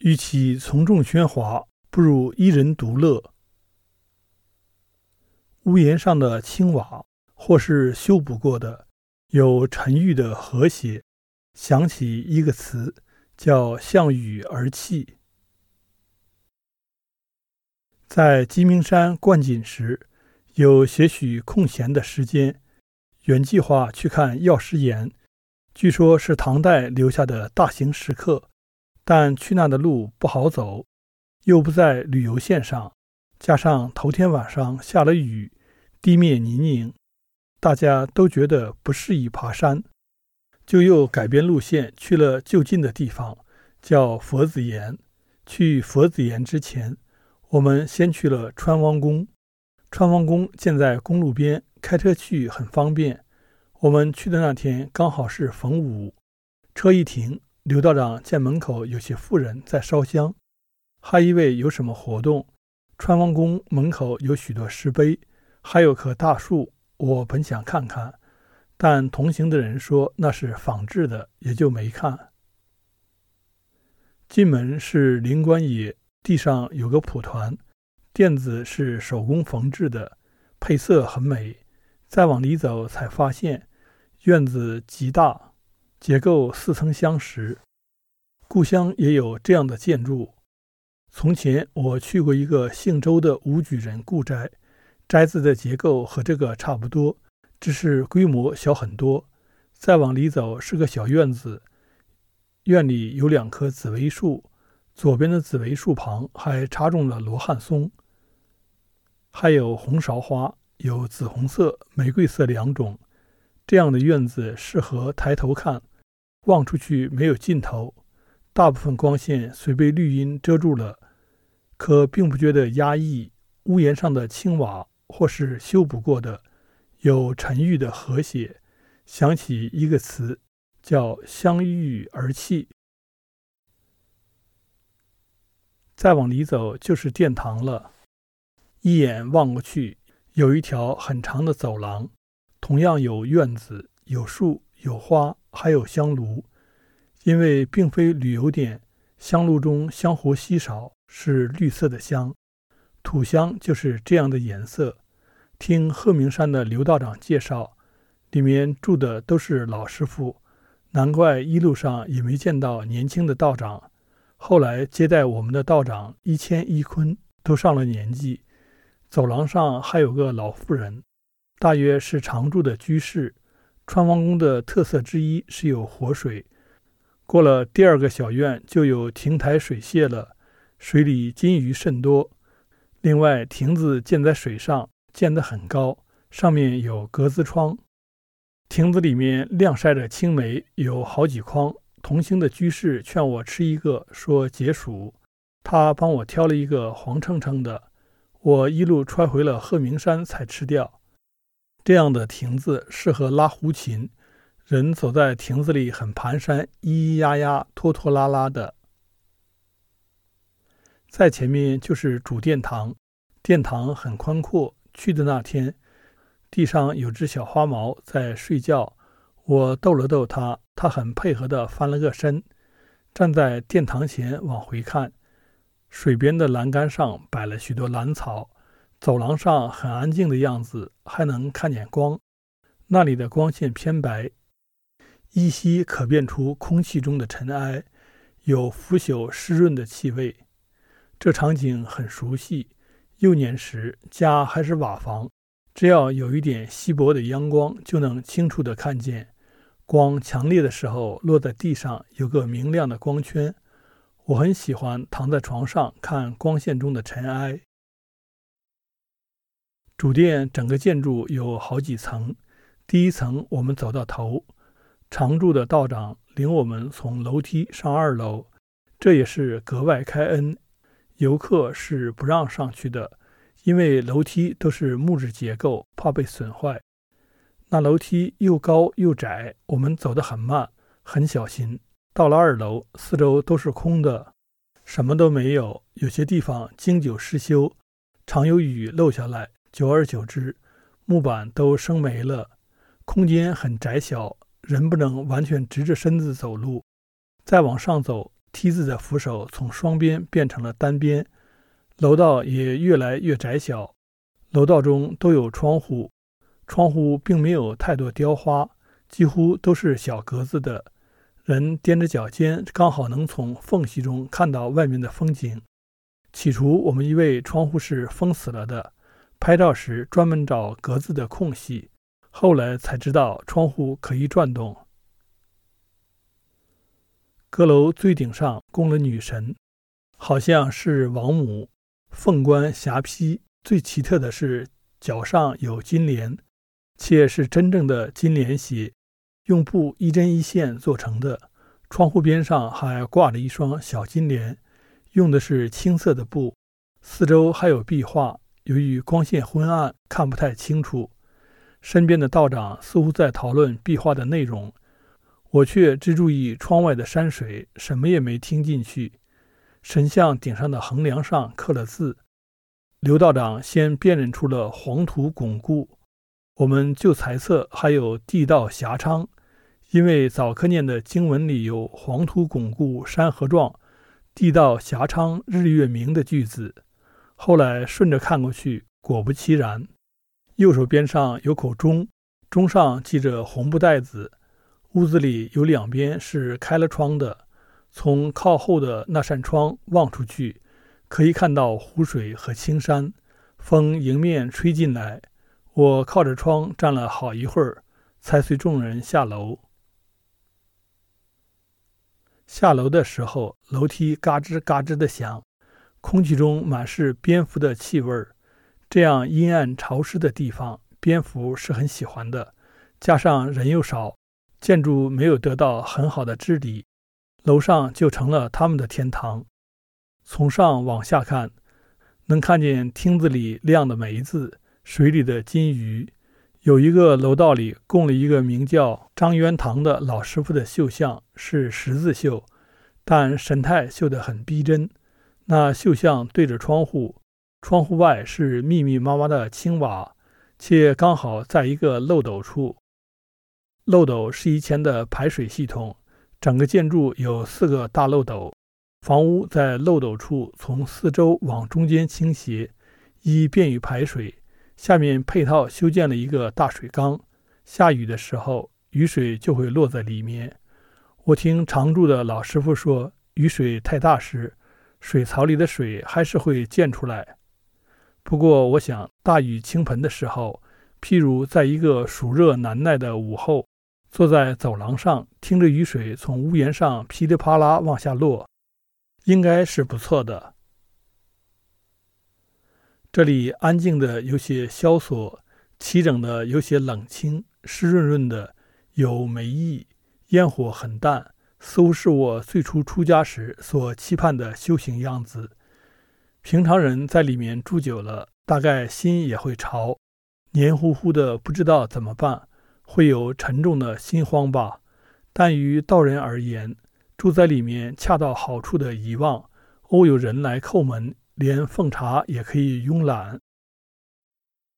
与其从众喧哗，不如一人独乐。屋檐上的青瓦，或是修补过的，有沉郁的和谐。想起一个词，叫“向雨而泣”。在鸡鸣山观景时，有些许空闲的时间，原计划去看药师岩，据说是唐代留下的大型石刻，但去那的路不好走，又不在旅游线上，加上头天晚上下了雨，地面泥泞，大家都觉得不适宜爬山。就又改变路线去了就近的地方，叫佛子岩。去佛子岩之前，我们先去了川王宫。川王宫建在公路边，开车去很方便。我们去的那天刚好是逢五，车一停，刘道长见门口有些妇人在烧香，还以为有什么活动。川王宫门口有许多石碑，还有棵大树，我本想看看。但同行的人说那是仿制的，也就没看。进门是灵官椅，地上有个蒲团，垫子是手工缝制的，配色很美。再往里走，才发现院子极大，结构似曾相识。故乡也有这样的建筑。从前我去过一个姓周的武举人故宅，宅子的结构和这个差不多。只是规模小很多。再往里走是个小院子，院里有两棵紫薇树，左边的紫薇树旁还插种了罗汉松，还有红芍花，有紫红色、玫瑰色两种。这样的院子适合抬头看，望出去没有尽头，大部分光线虽被绿荫遮住了，可并不觉得压抑。屋檐上的青瓦或是修补过的。有沉郁的和谐，想起一个词，叫“相遇而泣”。再往里走就是殿堂了。一眼望过去，有一条很长的走廊，同样有院子、有树、有花，还有香炉。因为并非旅游点，香炉中香火稀少，是绿色的香，土香就是这样的颜色。听鹤鸣山的刘道长介绍，里面住的都是老师傅，难怪一路上也没见到年轻的道长。后来接待我们的道长一谦一坤都上了年纪。走廊上还有个老妇人，大约是常住的居士。川王宫的特色之一是有活水，过了第二个小院就有亭台水榭了，水里金鱼甚多。另外，亭子建在水上。建得很高，上面有格子窗。亭子里面晾晒着青梅，有好几筐。同行的居士劝我吃一个，说解暑。他帮我挑了一个黄澄澄的，我一路揣回了鹤鸣山才吃掉。这样的亭子适合拉胡琴，人走在亭子里很蹒跚，咿咿呀呀，拖拖拉拉的。在前面就是主殿堂，殿堂很宽阔。去的那天，地上有只小花猫在睡觉，我逗了逗它，它很配合地翻了个身。站在殿堂前往回看，水边的栏杆上摆了许多兰草，走廊上很安静的样子，还能看见光。那里的光线偏白，依稀可辨出空气中的尘埃，有腐朽湿润的气味。这场景很熟悉。幼年时，家还是瓦房，只要有一点稀薄的阳光，就能清楚地看见。光强烈的时候，落在地上有个明亮的光圈。我很喜欢躺在床上看光线中的尘埃。主殿整个建筑有好几层，第一层我们走到头，常住的道长领我们从楼梯上二楼，这也是格外开恩。游客是不让上去的，因为楼梯都是木质结构，怕被损坏。那楼梯又高又窄，我们走得很慢，很小心。到了二楼，四周都是空的，什么都没有。有些地方经久失修，常有雨漏下来，久而久之，木板都生霉了。空间很窄小，人不能完全直着身子走路。再往上走，梯子的扶手从双边变成了单边，楼道也越来越窄小。楼道中都有窗户，窗户并没有太多雕花，几乎都是小格子的。人踮着脚尖，刚好能从缝隙中看到外面的风景。起初，我们以为窗户是封死了的，拍照时专门找格子的空隙。后来才知道窗户可以转动。阁楼最顶上供了女神，好像是王母，凤冠霞帔。最奇特的是脚上有金莲，且是真正的金莲鞋，用布一针一线做成的。窗户边上还挂着一双小金莲，用的是青色的布。四周还有壁画，由于光线昏暗，看不太清楚。身边的道长似乎在讨论壁画的内容，我却只注意窗外的山水，什么也没听进去。神像顶上的横梁上刻了字，刘道长先辨认出了“黄土巩固”，我们就猜测还有“地道狭昌”，因为早课念的经文里有“黄土巩固山河壮，地道狭昌日月明”的句子。后来顺着看过去，果不其然。右手边上有口钟，钟上系着红布袋子。屋子里有两边是开了窗的，从靠后的那扇窗望出去，可以看到湖水和青山。风迎面吹进来，我靠着窗站了好一会儿，才随众人下楼。下楼的时候，楼梯嘎吱嘎吱的响，空气中满是蝙蝠的气味儿。这样阴暗潮湿的地方，蝙蝠是很喜欢的。加上人又少，建筑没有得到很好的治理，楼上就成了他们的天堂。从上往下看，能看见厅子里亮的梅子，水里的金鱼。有一个楼道里供了一个名叫张元堂的老师傅的绣像，是十字绣，但神态绣得很逼真。那绣像对着窗户。窗户外是密密麻麻的青瓦，且刚好在一个漏斗处。漏斗是以前的排水系统，整个建筑有四个大漏斗，房屋在漏斗处从四周往中间倾斜，以便于排水。下面配套修建了一个大水缸，下雨的时候，雨水就会落在里面。我听常住的老师傅说，雨水太大时，水槽里的水还是会溅出来。不过，我想大雨倾盆的时候，譬如在一个暑热难耐的午后，坐在走廊上，听着雨水从屋檐上噼里啪啦往下落，应该是不错的。这里安静的有些萧索，齐整的有些冷清，湿润润的，有梅意，烟火很淡，似乎是我最初出家时所期盼的修行样子。平常人在里面住久了，大概心也会潮，黏糊糊的，不知道怎么办，会有沉重的心慌吧。但于道人而言，住在里面恰到好处的遗忘，偶有人来叩门，连奉茶也可以慵懒。